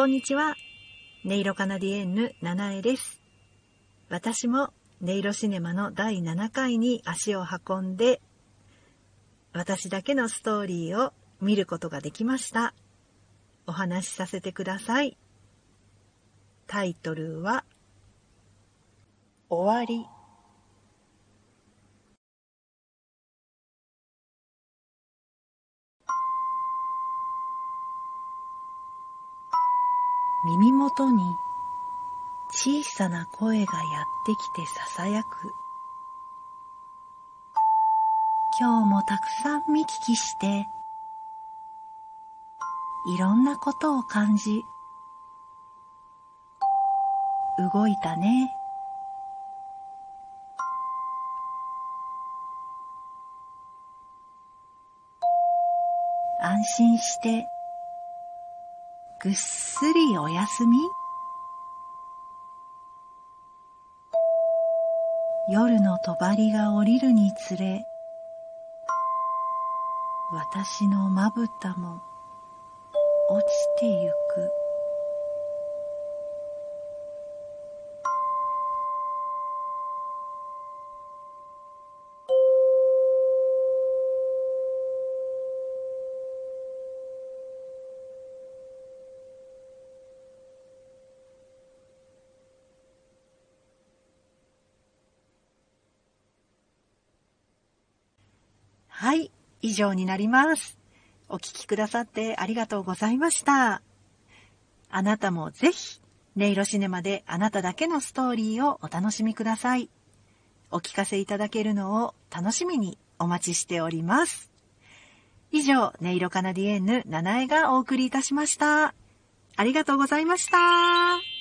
こんにちは。ネイロカナディエンヌ、ナナエです。私もネイロシネマの第7回に足を運んで、私だけのストーリーを見ることができました。お話しさせてください。タイトルは、終わり。耳元に小さな声がやってきて囁く。今日もたくさん見聞きして、いろんなことを感じ、動いたね。安心してぐっすりお休み？夜のとばりが降りるにつれ私のまぶたも落ちてゆく。はい、以上になります。お聞きくださってありがとうございました。あなたもぜひ、ネイロシネマであなただけのストーリーをお楽しみください。お聞かせいただけるのを楽しみにお待ちしております。以上、ネイロカナディエンヌ七重がお送りいたしました。ありがとうございました。